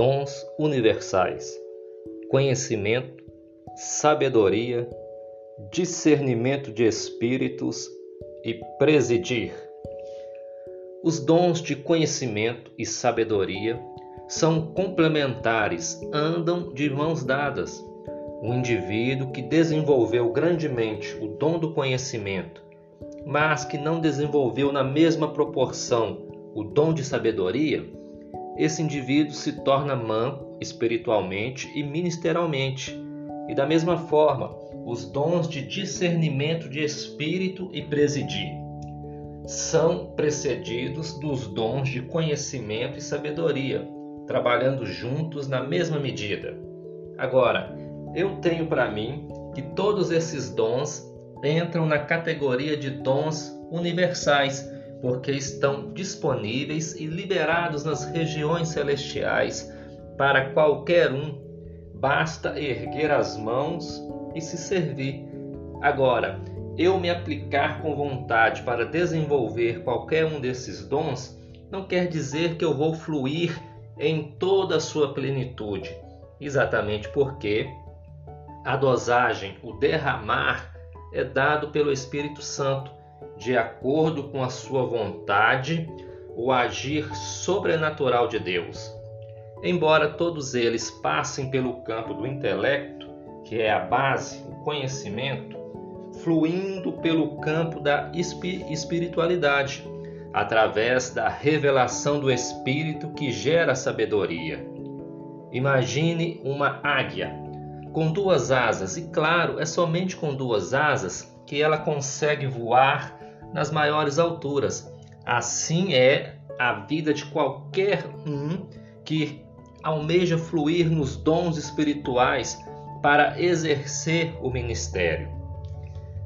dons universais: conhecimento, sabedoria, discernimento de espíritos e presidir. Os dons de conhecimento e sabedoria são complementares, andam de mãos dadas. Um indivíduo que desenvolveu grandemente o dom do conhecimento, mas que não desenvolveu na mesma proporção o dom de sabedoria, esse indivíduo se torna manco espiritualmente e ministerialmente. E da mesma forma, os dons de discernimento de espírito e presidir são precedidos dos dons de conhecimento e sabedoria, trabalhando juntos na mesma medida. Agora, eu tenho para mim que todos esses dons entram na categoria de dons universais, porque estão disponíveis e liberados nas regiões celestiais para qualquer um. Basta erguer as mãos e se servir. Agora, eu me aplicar com vontade para desenvolver qualquer um desses dons não quer dizer que eu vou fluir em toda a sua plenitude, exatamente porque a dosagem, o derramar, é dado pelo Espírito Santo, de acordo com a sua vontade, o agir sobrenatural de Deus. Embora todos eles passem pelo campo do intelecto, que é a base, o conhecimento, fluindo pelo campo da espiritualidade, através da revelação do Espírito que gera sabedoria. Imagine uma águia com duas asas, e claro, é somente com duas asas que ela consegue voar nas maiores alturas. Assim é a vida de qualquer um que almeja fluir nos dons espirituais para exercer o ministério.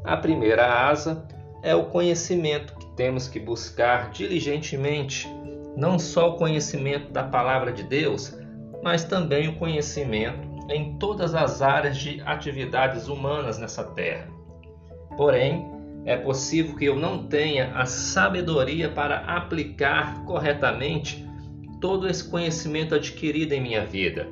A primeira asa é o conhecimento que temos que buscar diligentemente, não só o conhecimento da palavra de Deus, mas também o conhecimento em todas as áreas de atividades humanas nessa terra. Porém, é possível que eu não tenha a sabedoria para aplicar corretamente todo esse conhecimento adquirido em minha vida.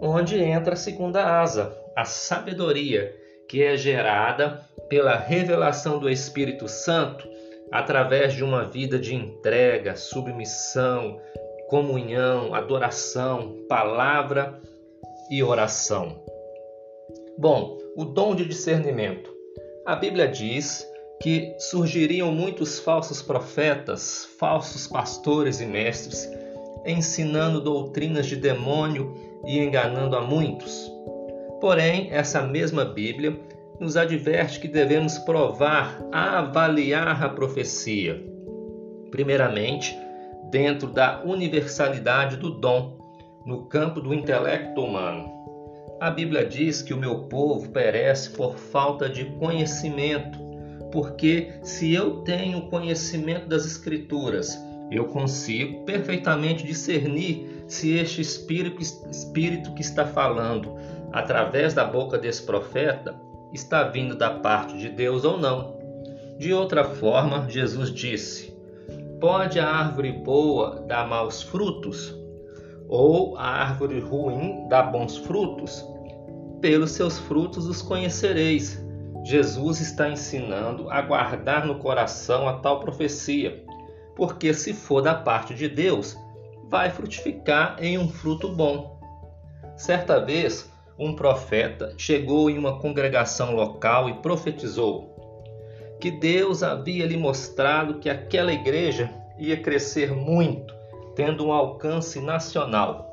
Onde entra a segunda asa, a sabedoria, que é gerada pela revelação do Espírito Santo através de uma vida de entrega, submissão, comunhão, adoração, palavra e oração. Bom, o dom de discernimento. A Bíblia diz que surgiriam muitos falsos profetas, falsos pastores e mestres, ensinando doutrinas de demônio e enganando a muitos. Porém, essa mesma Bíblia nos adverte que devemos provar, avaliar a profecia. Primeiramente, dentro da universalidade do dom no campo do intelecto humano. A Bíblia diz que o meu povo perece por falta de conhecimento, porque se eu tenho conhecimento das Escrituras, eu consigo perfeitamente discernir se este espírito, espírito que está falando através da boca desse profeta está vindo da parte de Deus ou não. De outra forma, Jesus disse: Pode a árvore boa dar maus frutos? ou a árvore ruim dá bons frutos? Pelos seus frutos os conhecereis. Jesus está ensinando a guardar no coração a tal profecia, porque se for da parte de Deus, vai frutificar em um fruto bom. Certa vez, um profeta chegou em uma congregação local e profetizou que Deus havia lhe mostrado que aquela igreja ia crescer muito tendo um alcance nacional.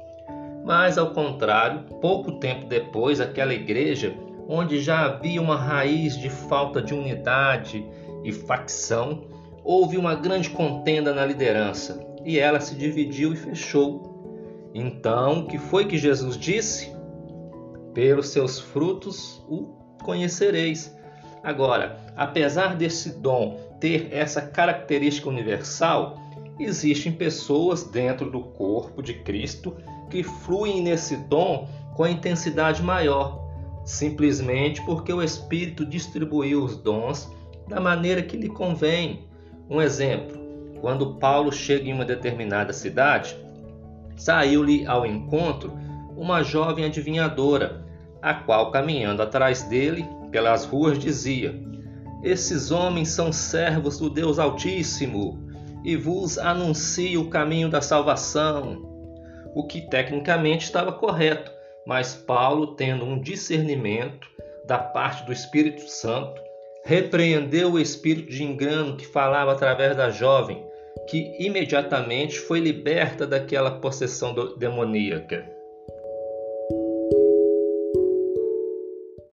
Mas, ao contrário, pouco tempo depois, aquela igreja, onde já havia uma raiz de falta de unidade e facção, houve uma grande contenda na liderança e ela se dividiu e fechou. Então, o que foi que Jesus disse? Pelos seus frutos o conhecereis. Agora, apesar desse dom ter essa característica universal, existem pessoas dentro do corpo de Cristo que fluem nesse dom com intensidade maior, simplesmente porque o Espírito distribuiu os dons da maneira que lhe convém. Um exemplo: quando Paulo chega em uma determinada cidade, saiu-lhe ao encontro uma jovem adivinhadora, a qual, caminhando atrás dele pelas ruas, dizia: Esses homens são servos do Deus Altíssimo e vos anuncio o caminho da salvação. O que tecnicamente estava correto, mas Paulo, tendo um discernimento da parte do Espírito Santo, repreendeu o espírito de engano que falava através da jovem, que imediatamente foi liberta daquela possessão demoníaca.